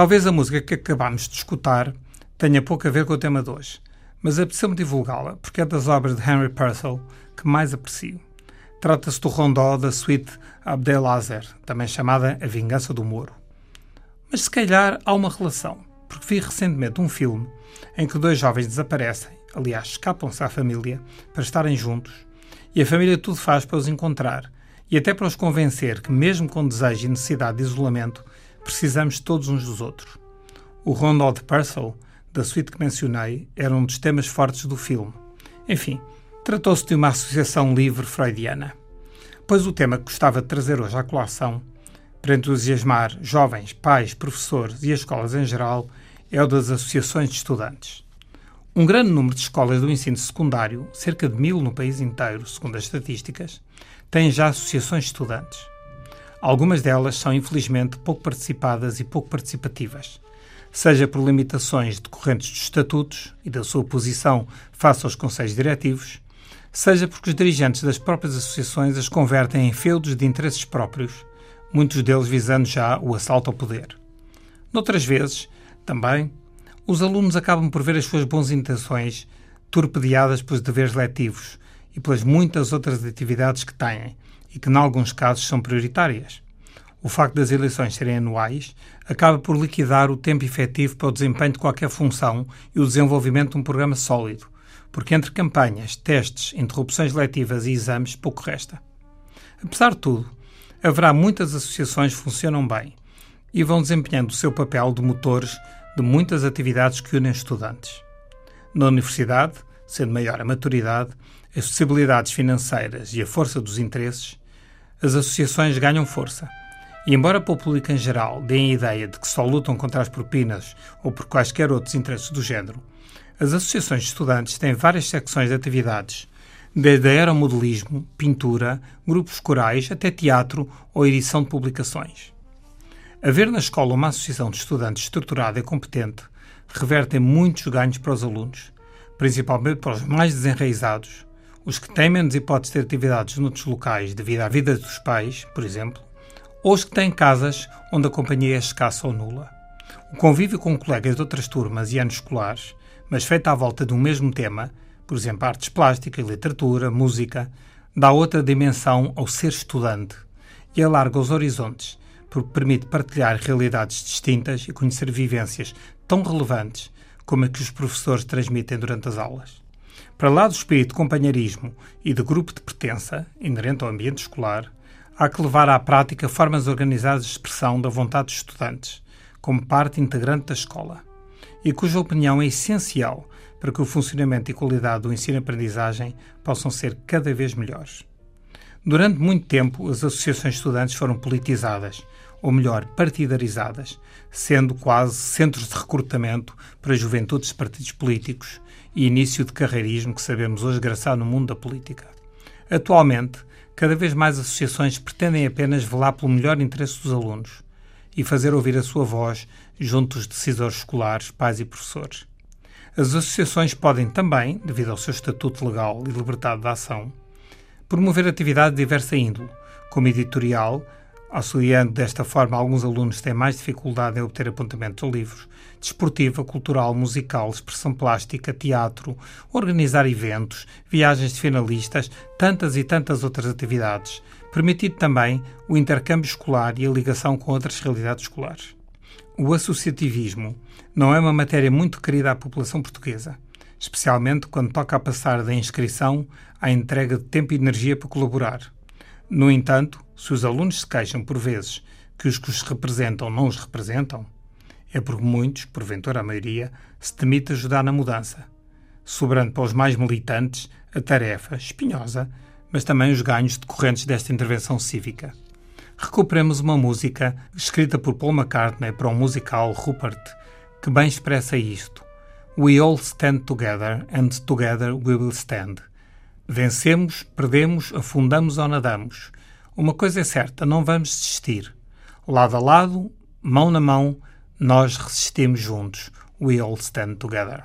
Talvez a música que acabámos de escutar tenha pouco a ver com o tema de hoje, mas apeteceu-me divulgá-la porque é das obras de Henry Purcell que mais aprecio. Trata-se do rondó da suite Abdelazer, também chamada A Vingança do Moro. Mas se calhar há uma relação, porque vi recentemente um filme em que dois jovens desaparecem, aliás, escapam-se à família para estarem juntos, e a família tudo faz para os encontrar e até para os convencer que, mesmo com desejo e necessidade de isolamento, precisamos todos uns dos outros. O Rondó de Purcell, da suíte que mencionei, era um dos temas fortes do filme. Enfim, tratou-se de uma associação livre freudiana. Pois o tema que gostava de trazer hoje à colação, para entusiasmar jovens, pais, professores e as escolas em geral, é o das associações de estudantes. Um grande número de escolas do ensino secundário, cerca de mil no país inteiro, segundo as estatísticas, têm já associações de estudantes. Algumas delas são, infelizmente, pouco participadas e pouco participativas, seja por limitações decorrentes dos estatutos e da sua posição face aos conselhos diretivos, seja porque os dirigentes das próprias associações as convertem em feudos de interesses próprios, muitos deles visando já o assalto ao poder. Noutras vezes, também, os alunos acabam por ver as suas boas intenções torpedeadas pelos deveres letivos e pelas muitas outras atividades que têm, e que, em alguns casos, são prioritárias. O facto das eleições serem anuais acaba por liquidar o tempo efetivo para o desempenho de qualquer função e o desenvolvimento de um programa sólido, porque entre campanhas, testes, interrupções letivas e exames pouco resta. Apesar de tudo, haverá muitas associações que funcionam bem e vão desempenhando o seu papel de motores de muitas atividades que unem estudantes. Na universidade, sendo maior a maturidade, as possibilidades financeiras e a força dos interesses, as associações ganham força. E embora para o público em geral deem a ideia de que só lutam contra as propinas ou por quaisquer outros interesses do género, as associações de estudantes têm várias secções de atividades, desde aeromodelismo, pintura, grupos corais até teatro ou edição de publicações. Haver na escola uma associação de estudantes estruturada e competente reverte em muitos ganhos para os alunos, principalmente para os mais desenraizados, os que têm menos hipóteses de ter atividades noutros locais devido à vida dos pais, por exemplo, ou os que têm casas onde a companhia é escassa ou nula. O convívio com colegas de outras turmas e anos escolares, mas feito à volta de um mesmo tema, por exemplo, artes plásticas, literatura, música, dá outra dimensão ao ser estudante e alarga os horizontes, porque permite partilhar realidades distintas e conhecer vivências tão relevantes como a que os professores transmitem durante as aulas. Para lá do espírito de companheirismo e de grupo de pertença, inerente ao ambiente escolar, há que levar à prática formas organizadas de expressão da vontade dos estudantes, como parte integrante da escola, e cuja opinião é essencial para que o funcionamento e qualidade do ensino-aprendizagem possam ser cada vez melhores. Durante muito tempo, as associações de estudantes foram politizadas, ou melhor, partidarizadas, sendo quase centros de recrutamento para juventudes de partidos políticos e início de carreirismo que sabemos hoje graçar no mundo da política. Atualmente, cada vez mais associações pretendem apenas velar pelo melhor interesse dos alunos e fazer ouvir a sua voz junto dos decisores escolares, pais e professores. As associações podem também, devido ao seu estatuto legal e liberdade de ação, promover atividade de diversa índole, como editorial, auxiliando desta forma alguns alunos têm mais dificuldade em obter apontamentos a livros, desportiva, cultural, musical, expressão plástica, teatro, organizar eventos, viagens de finalistas, tantas e tantas outras atividades, permitindo também o intercâmbio escolar e a ligação com outras realidades escolares. O associativismo não é uma matéria muito querida à população portuguesa, especialmente quando toca a passar da inscrição à entrega de tempo e energia para colaborar. No entanto, se os alunos se queixam por vezes que os que os representam não os representam, é porque muitos, porventura a maioria, se demite ajudar na mudança, sobrando para os mais militantes a tarefa espinhosa, mas também os ganhos decorrentes desta intervenção cívica. Recuperemos uma música escrita por Paul McCartney para o um musical Rupert, que bem expressa isto. We all stand together and together we will stand. Vencemos, perdemos, afundamos ou nadamos. Uma coisa é certa, não vamos desistir. Lado a lado, mão na mão, nós resistimos juntos. We all stand together.